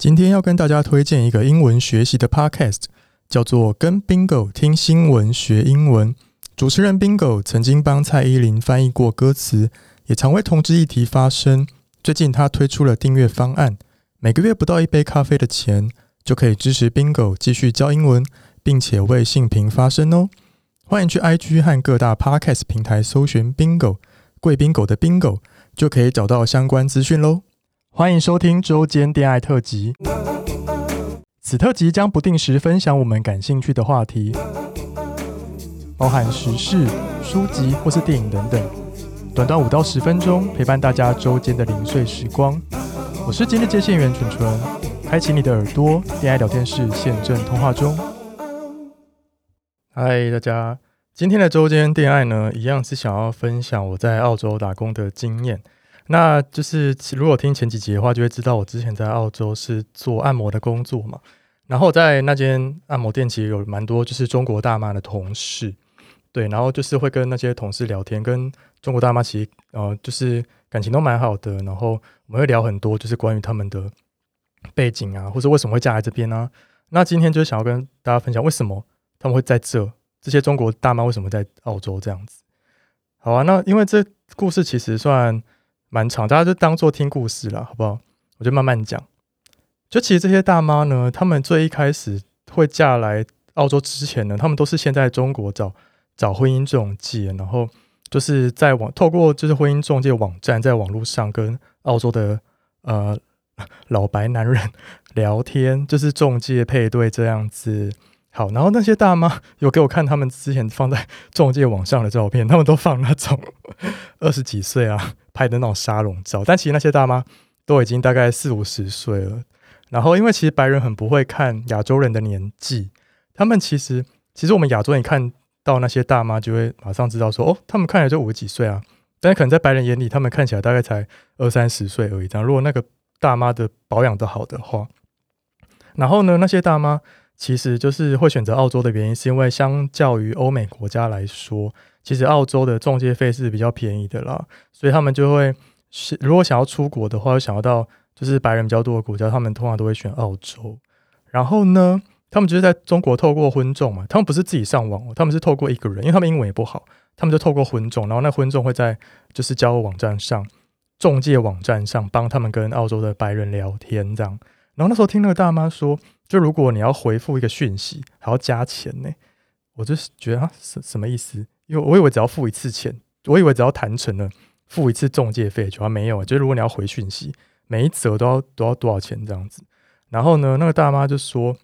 今天要跟大家推荐一个英文学习的 podcast，叫做《跟 Bingo 听新闻学英文》。主持人 Bingo 曾经帮蔡依林翻译过歌词，也常为同志议题发声。最近他推出了订阅方案，每个月不到一杯咖啡的钱，就可以支持 Bingo 继续教英文，并且为性平发声哦。欢迎去 IG 和各大 podcast 平台搜寻 Bingo 贵宾狗的 Bingo，就可以找到相关资讯喽。欢迎收听周间恋爱特辑。此特辑将不定时分享我们感兴趣的话题，包含时事、书籍或是电影等等。短短五到十分钟，陪伴大家周间的零碎时光。我是今日接线员纯纯，开启你的耳朵，恋爱聊天室现正通话中。嗨，大家，今天的周间恋爱呢，一样是想要分享我在澳洲打工的经验。那就是如果听前几集的话，就会知道我之前在澳洲是做按摩的工作嘛。然后在那间按摩店其实有蛮多就是中国大妈的同事，对，然后就是会跟那些同事聊天，跟中国大妈其实呃就是感情都蛮好的。然后我们会聊很多就是关于他们的背景啊，或者为什么会嫁来这边呢、啊？那今天就是想要跟大家分享为什么他们会在这，这些中国大妈为什么在澳洲这样子。好啊，那因为这故事其实算。蛮长，大家就当做听故事了，好不好？我就慢慢讲。就其实这些大妈呢，她们最一开始会嫁来澳洲之前呢，她们都是先在中国找找婚姻中介，然后就是在网透过就是婚姻中介网站，在网络上跟澳洲的呃 老白男人聊天，就是中介配对这样子。好，然后那些大妈有给我看他们之前放在中介网上的照片，他们都放那种 二十几岁啊。拍的那种沙龙照，但其实那些大妈都已经大概四五十岁了。然后，因为其实白人很不会看亚洲人的年纪，他们其实其实我们亚洲人看到那些大妈，就会马上知道说，哦，他们看起来就五十几岁啊。但是可能在白人眼里，他们看起来大概才二三十岁而已。这样，如果那个大妈的保养的好的话，然后呢，那些大妈其实就是会选择澳洲的原因，是因为相较于欧美国家来说。其实澳洲的中介费是比较便宜的啦，所以他们就会是如果想要出国的话，想要到就是白人比较多的国家，他们通常都会选澳洲。然后呢，他们就是在中国透过婚众嘛，他们不是自己上网，他们是透过一个人，因为他们英文也不好，他们就透过婚众，然后那婚众会在就是交友网站上、中介网站上帮他们跟澳洲的白人聊天这样。然后那时候听那个大妈说，就如果你要回复一个讯息还要加钱呢，我就是觉得啊，什什么意思？因为我以为只要付一次钱，我以为只要谈成了付一次中介费就没有，就是如果你要回讯息，每一则都要都要多少钱这样子。然后呢，那个大妈就说，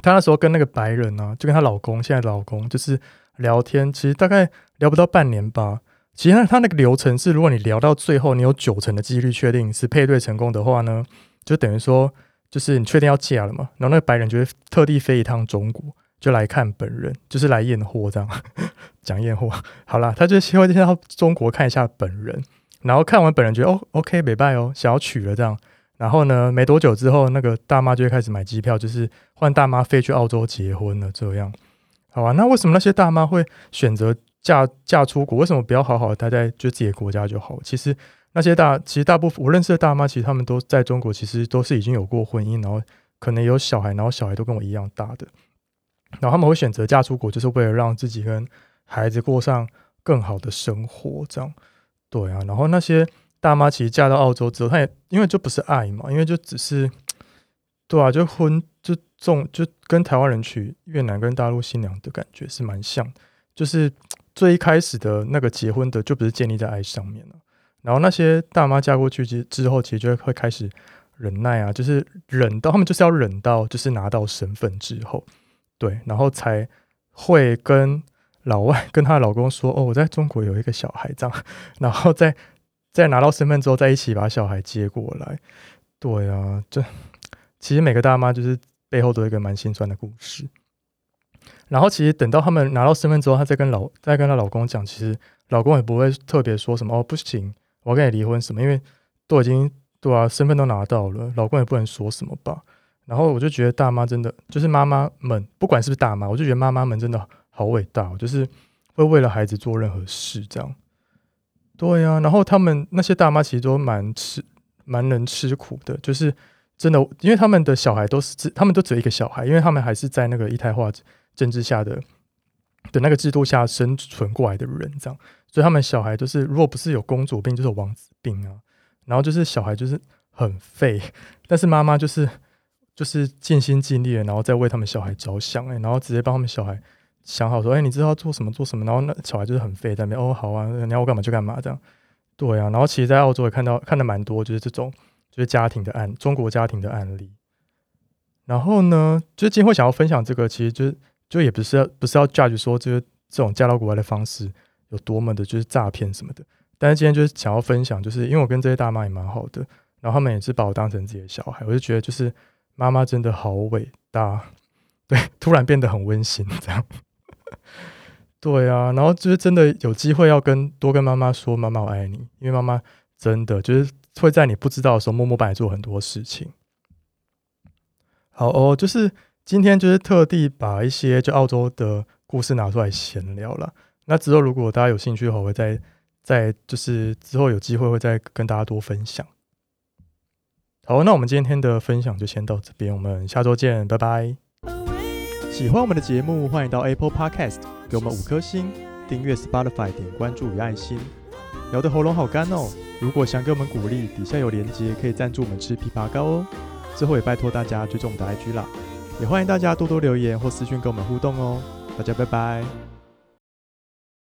她那时候跟那个白人啊，就跟她老公现在老公就是聊天，其实大概聊不到半年吧。其实他那个流程是，如果你聊到最后，你有九成的几率确定是配对成功的话呢，就等于说就是你确定要嫁了嘛。然后那个白人就会特地飞一趟中国。就来看本人，就是来验货这样，讲验货。好啦，他就希望先到中国看一下本人，然后看完本人觉得哦，OK，没拜哦，想要娶了这样。然后呢，没多久之后，那个大妈就会开始买机票，就是换大妈飞去澳洲结婚了。这样，好啊？那为什么那些大妈会选择嫁嫁出国？为什么不要好好的待在就自己的国家就好？其实那些大，其实大部分我认识的大妈，其实他们都在中国，其实都是已经有过婚姻，然后可能有小孩，然后小孩都跟我一样大的。然后他们会选择嫁出国，就是为了让自己跟孩子过上更好的生活，这样对啊。然后那些大妈其实嫁到澳洲之后，她也因为就不是爱嘛，因为就只是对啊，就婚就重就跟台湾人娶越南跟大陆新娘的感觉是蛮像，就是最一开始的那个结婚的就不是建立在爱上面了。然后那些大妈嫁过去之之后，其实就会开始忍耐啊，就是忍到他们就是要忍到就是拿到身份之后。对，然后才会跟老外 跟她老公说：“哦，我在中国有一个小孩，这样。”然后再再拿到身份之后，再一起把小孩接过来。对啊，这其实每个大妈就是背后都有一个蛮心酸的故事。然后其实等到他们拿到身份之后，她再跟老再跟她老公讲，其实老公也不会特别说什么哦，不行，我要跟你离婚什么，因为都已经对啊，身份都拿到了，老公也不能说什么吧。然后我就觉得大妈真的就是妈妈们，不管是不是大妈，我就觉得妈妈们真的好伟大，就是会为了孩子做任何事这样。对呀、啊，然后他们那些大妈其实都蛮吃蛮能吃苦的，就是真的，因为他们的小孩都是，他们都只有一个小孩，因为他们还是在那个一胎化政治下的的那个制度下生存过来的人，这样，所以他们小孩就是，如果不是有公主病，就是王子病啊。然后就是小孩就是很废，但是妈妈就是就是尽心尽力的，然后再为他们小孩着想，哎，然后直接帮他们小孩想好说，哎，你知道做什么做什么，然后那小孩就是很废，在那边哦，好啊，你要我干嘛就干嘛这样。对啊，然后其实，在澳洲也看到看的蛮多，就是这种就是家庭的案，中国家庭的案例。然后呢，就是今天会想要分享这个，其实就是就也不是要不是要 judge 说，就是这种嫁到国外的方式有多么的，就是诈骗什么的。但是今天就是想要分享，就是因为我跟这些大妈也蛮好的，然后他们也是把我当成自己的小孩，我就觉得就是妈妈真的好伟大，对，突然变得很温馨这样。对啊，然后就是真的有机会要跟多跟妈妈说，妈妈我爱你，因为妈妈真的就是会在你不知道的时候默默帮你做很多事情。好哦，就是今天就是特地把一些就澳洲的故事拿出来闲聊了。那之后如果大家有兴趣的话，我会再再就是之后有机会会再跟大家多分享。好，那我们今天的分享就先到这边，我们下周见，拜拜。喜欢我们的节目，欢迎到 Apple Podcast 给我们五颗星，订阅 Spotify 点关注与爱心。聊得喉咙好干哦，如果想给我们鼓励，底下有连接可以赞助我们吃枇杷膏哦。之后也拜托大家追踪我们的 IG 啦，也欢迎大家多多留言或私讯跟我们互动哦。大家拜拜。